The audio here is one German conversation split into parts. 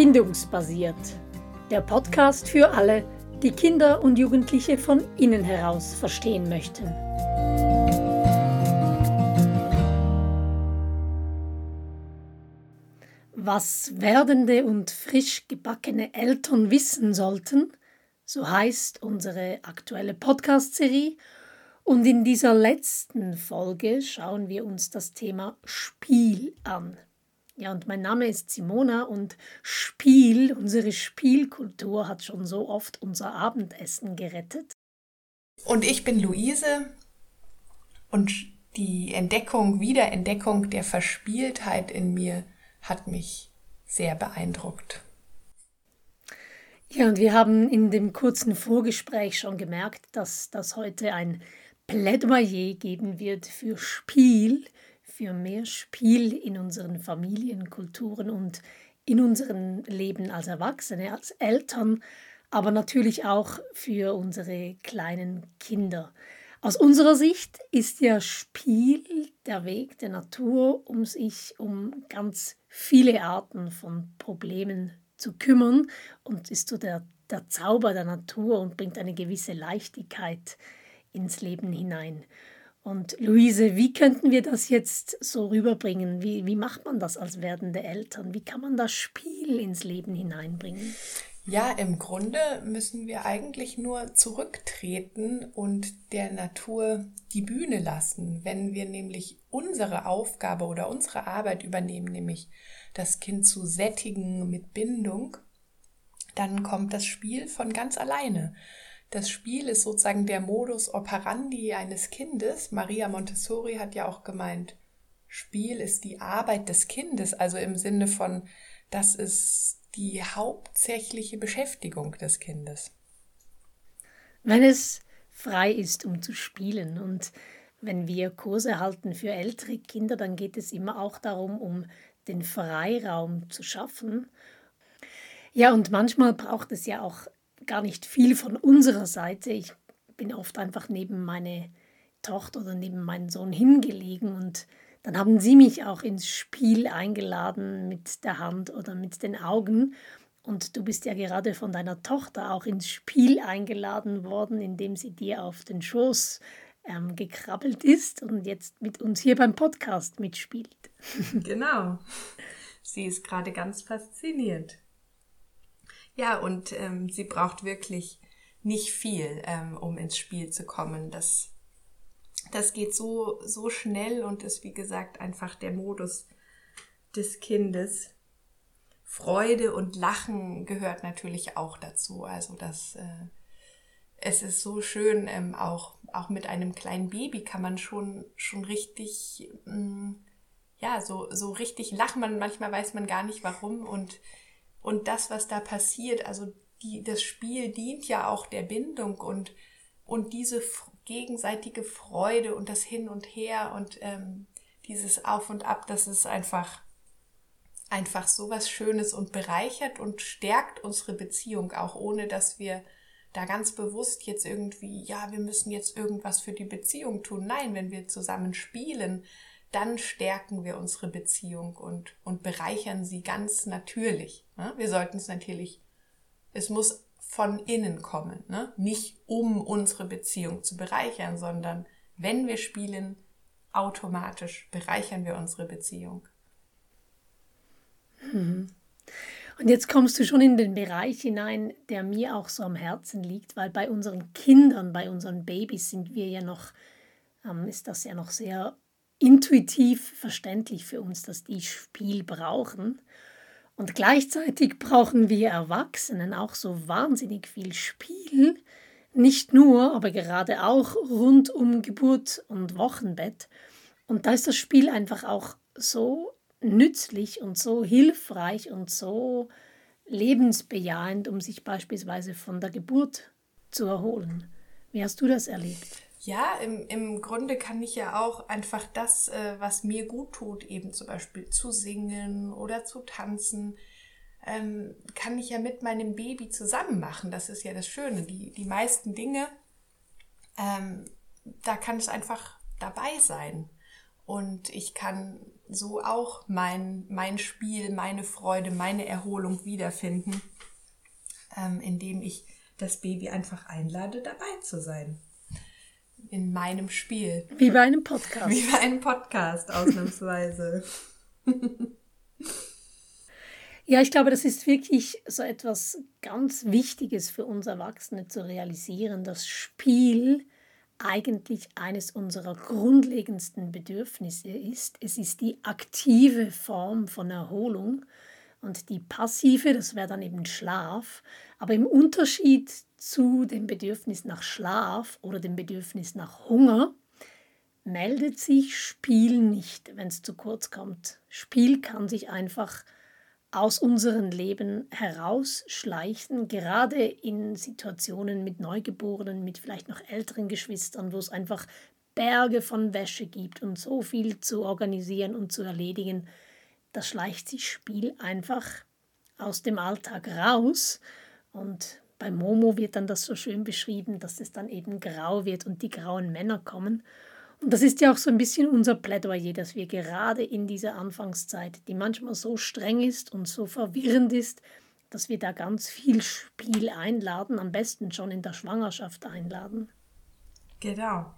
Bindungsbasiert. Der Podcast für alle, die Kinder und Jugendliche von innen heraus verstehen möchten. Was werdende und frisch gebackene Eltern wissen sollten, so heißt unsere aktuelle Podcast-Serie. Und in dieser letzten Folge schauen wir uns das Thema Spiel an. Ja, und mein Name ist Simona und Spiel, unsere Spielkultur hat schon so oft unser Abendessen gerettet. Und ich bin Luise und die Entdeckung, Wiederentdeckung der Verspieltheit in mir hat mich sehr beeindruckt. Ja, und wir haben in dem kurzen Vorgespräch schon gemerkt, dass das heute ein Plädoyer geben wird für Spiel, für mehr Spiel in unseren Familienkulturen und in unserem Leben als Erwachsene, als Eltern, aber natürlich auch für unsere kleinen Kinder. Aus unserer Sicht ist ja Spiel der Weg der Natur, um sich um ganz viele Arten von Problemen zu kümmern und ist so der, der Zauber der Natur und bringt eine gewisse Leichtigkeit ins Leben hinein. Und Luise, wie könnten wir das jetzt so rüberbringen? Wie, wie macht man das als werdende Eltern? Wie kann man das Spiel ins Leben hineinbringen? Ja, im Grunde müssen wir eigentlich nur zurücktreten und der Natur die Bühne lassen. Wenn wir nämlich unsere Aufgabe oder unsere Arbeit übernehmen, nämlich das Kind zu sättigen mit Bindung, dann kommt das Spiel von ganz alleine. Das Spiel ist sozusagen der Modus operandi eines Kindes. Maria Montessori hat ja auch gemeint, Spiel ist die Arbeit des Kindes, also im Sinne von, das ist die hauptsächliche Beschäftigung des Kindes. Wenn es frei ist, um zu spielen und wenn wir Kurse halten für ältere Kinder, dann geht es immer auch darum, um den Freiraum zu schaffen. Ja, und manchmal braucht es ja auch gar nicht viel von unserer Seite. Ich bin oft einfach neben meine Tochter oder neben meinen Sohn hingelegen und dann haben sie mich auch ins Spiel eingeladen mit der Hand oder mit den Augen. Und du bist ja gerade von deiner Tochter auch ins Spiel eingeladen worden, indem sie dir auf den Schoß ähm, gekrabbelt ist und jetzt mit uns hier beim Podcast mitspielt. Genau. Sie ist gerade ganz fasziniert. Ja, und ähm, sie braucht wirklich nicht viel, ähm, um ins Spiel zu kommen. Das, das geht so, so schnell und ist, wie gesagt, einfach der Modus des Kindes. Freude und Lachen gehört natürlich auch dazu. Also das, äh, es ist so schön, ähm, auch, auch mit einem kleinen Baby kann man schon, schon richtig, mh, mm, ja, so, so richtig lachen. Man, manchmal weiß man gar nicht warum und und das, was da passiert, also die, das Spiel dient ja auch der Bindung und, und diese gegenseitige Freude und das Hin und Her und ähm, dieses Auf und Ab, das ist einfach, einfach so was Schönes und bereichert und stärkt unsere Beziehung auch, ohne dass wir da ganz bewusst jetzt irgendwie, ja, wir müssen jetzt irgendwas für die Beziehung tun. Nein, wenn wir zusammen spielen, dann stärken wir unsere Beziehung und, und bereichern sie ganz natürlich. Ne? Wir sollten es natürlich, es muss von innen kommen, ne? nicht um unsere Beziehung zu bereichern, sondern wenn wir spielen, automatisch bereichern wir unsere Beziehung. Mhm. Und jetzt kommst du schon in den Bereich hinein, der mir auch so am Herzen liegt, weil bei unseren Kindern, bei unseren Babys sind wir ja noch, ähm, ist das ja noch sehr intuitiv verständlich für uns, dass die Spiel brauchen. Und gleichzeitig brauchen wir Erwachsenen auch so wahnsinnig viel Spiel, nicht nur, aber gerade auch rund um Geburt und Wochenbett. Und da ist das Spiel einfach auch so nützlich und so hilfreich und so lebensbejahend, um sich beispielsweise von der Geburt zu erholen. Wie hast du das erlebt? Ja, im, im Grunde kann ich ja auch einfach das, äh, was mir gut tut, eben zum Beispiel zu singen oder zu tanzen, ähm, kann ich ja mit meinem Baby zusammen machen. Das ist ja das Schöne. Die, die meisten Dinge, ähm, da kann es einfach dabei sein. Und ich kann so auch mein, mein Spiel, meine Freude, meine Erholung wiederfinden, ähm, indem ich das Baby einfach einlade, dabei zu sein. In meinem Spiel. Wie bei einem Podcast. Wie bei einem Podcast, ausnahmsweise. ja, ich glaube, das ist wirklich so etwas ganz Wichtiges für uns Erwachsene zu realisieren. Das Spiel eigentlich eines unserer grundlegendsten Bedürfnisse ist. Es ist die aktive Form von Erholung und die passive, das wäre dann eben Schlaf. Aber im Unterschied zu dem Bedürfnis nach Schlaf oder dem Bedürfnis nach Hunger meldet sich Spiel nicht, wenn es zu kurz kommt. Spiel kann sich einfach aus unserem Leben herausschleichen, gerade in Situationen mit Neugeborenen, mit vielleicht noch älteren Geschwistern, wo es einfach Berge von Wäsche gibt und so viel zu organisieren und zu erledigen. Da schleicht sich Spiel einfach aus dem Alltag raus und bei Momo wird dann das so schön beschrieben, dass es dann eben grau wird und die grauen Männer kommen. Und das ist ja auch so ein bisschen unser Plädoyer, dass wir gerade in dieser Anfangszeit, die manchmal so streng ist und so verwirrend ist, dass wir da ganz viel Spiel einladen, am besten schon in der Schwangerschaft einladen. Genau.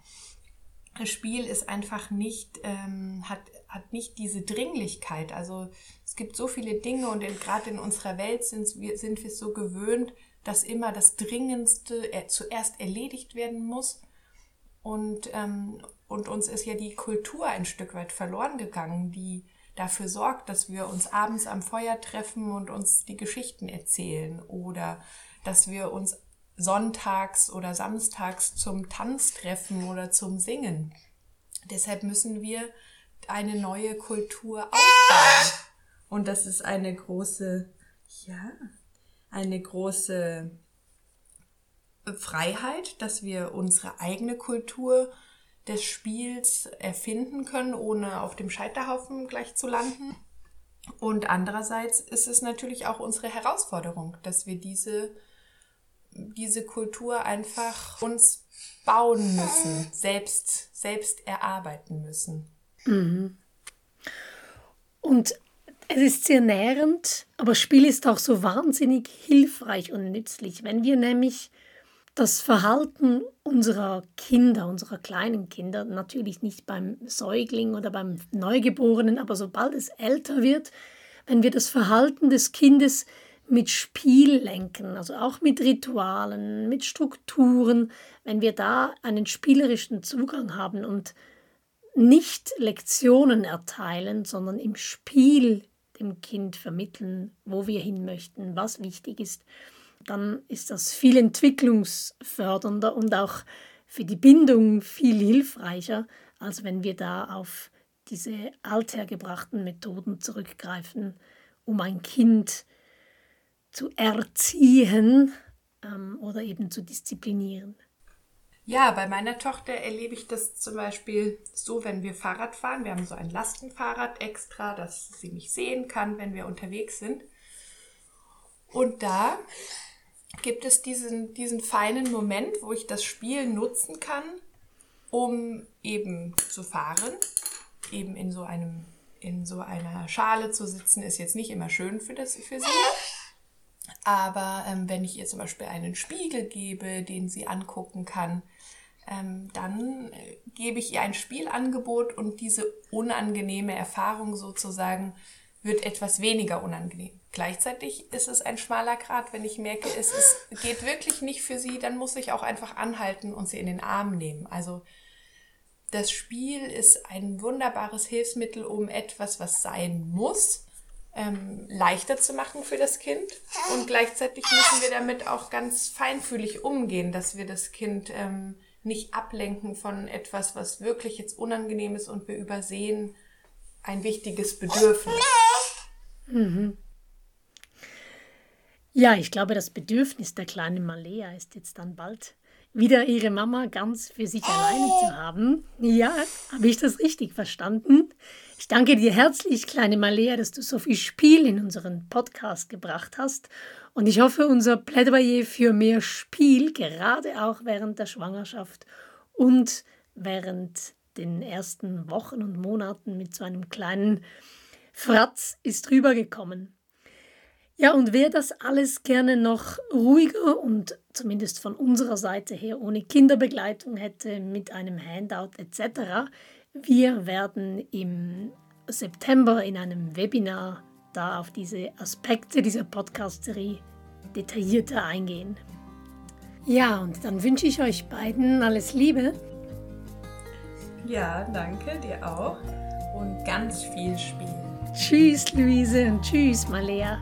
Das Spiel ist einfach nicht, ähm, hat, hat nicht diese Dringlichkeit. Also es gibt so viele Dinge und gerade in unserer Welt sind wir, sind wir so gewöhnt, dass immer das Dringendste äh, zuerst erledigt werden muss. Und, ähm, und uns ist ja die Kultur ein Stück weit verloren gegangen, die dafür sorgt, dass wir uns abends am Feuer treffen und uns die Geschichten erzählen oder dass wir uns sonntags oder samstags zum Tanz treffen oder zum Singen. Deshalb müssen wir eine neue Kultur aufbauen. Und das ist eine große, ja, eine große Freiheit, dass wir unsere eigene Kultur des Spiels erfinden können, ohne auf dem Scheiterhaufen gleich zu landen. Und andererseits ist es natürlich auch unsere Herausforderung, dass wir diese, diese Kultur einfach uns bauen müssen, selbst, selbst erarbeiten müssen. Mhm. Und es ist sehr nährend, aber Spiel ist auch so wahnsinnig hilfreich und nützlich. Wenn wir nämlich das Verhalten unserer Kinder, unserer kleinen Kinder, natürlich nicht beim Säugling oder beim Neugeborenen, aber sobald es älter wird, wenn wir das Verhalten des Kindes mit Spiel lenken, also auch mit Ritualen, mit Strukturen, wenn wir da einen spielerischen Zugang haben und nicht Lektionen erteilen, sondern im Spiel dem Kind vermitteln, wo wir hin möchten, was wichtig ist, dann ist das viel entwicklungsfördernder und auch für die Bindung viel hilfreicher, als wenn wir da auf diese althergebrachten Methoden zurückgreifen, um ein Kind zu erziehen ähm, oder eben zu disziplinieren. Ja, bei meiner Tochter erlebe ich das zum Beispiel so, wenn wir Fahrrad fahren. Wir haben so ein Lastenfahrrad extra, dass sie mich sehen kann, wenn wir unterwegs sind. Und da gibt es diesen, diesen feinen Moment, wo ich das Spiel nutzen kann, um eben zu fahren. Eben in so einem, in so einer Schale zu sitzen, ist jetzt nicht immer schön für, das, für sie. Aber ähm, wenn ich ihr zum Beispiel einen Spiegel gebe, den sie angucken kann, ähm, dann äh, gebe ich ihr ein Spielangebot und diese unangenehme Erfahrung sozusagen wird etwas weniger unangenehm. Gleichzeitig ist es ein schmaler Grad, wenn ich merke, es ist, geht wirklich nicht für sie, dann muss ich auch einfach anhalten und sie in den Arm nehmen. Also das Spiel ist ein wunderbares Hilfsmittel, um etwas, was sein muss, ähm, leichter zu machen für das Kind. Und gleichzeitig müssen wir damit auch ganz feinfühlig umgehen, dass wir das Kind ähm, nicht ablenken von etwas, was wirklich jetzt unangenehm ist und wir übersehen ein wichtiges Bedürfnis. Mhm. Ja, ich glaube, das Bedürfnis der kleinen Malea ist jetzt dann bald wieder ihre Mama ganz für sich alleine zu haben. Ja, habe ich das richtig verstanden? Ich danke dir herzlich, kleine Malea, dass du so viel Spiel in unseren Podcast gebracht hast. Und ich hoffe, unser Plädoyer für mehr Spiel, gerade auch während der Schwangerschaft und während den ersten Wochen und Monaten mit so einem kleinen Fratz ist rübergekommen. Ja, und wer das alles gerne noch ruhiger und zumindest von unserer Seite her ohne Kinderbegleitung hätte, mit einem Handout etc., wir werden im September in einem Webinar da auf diese Aspekte dieser Podcast-Serie detaillierter eingehen. Ja, und dann wünsche ich euch beiden alles Liebe. Ja, danke dir auch und ganz viel Spiel. Tschüss, Luise und tschüss, Malea.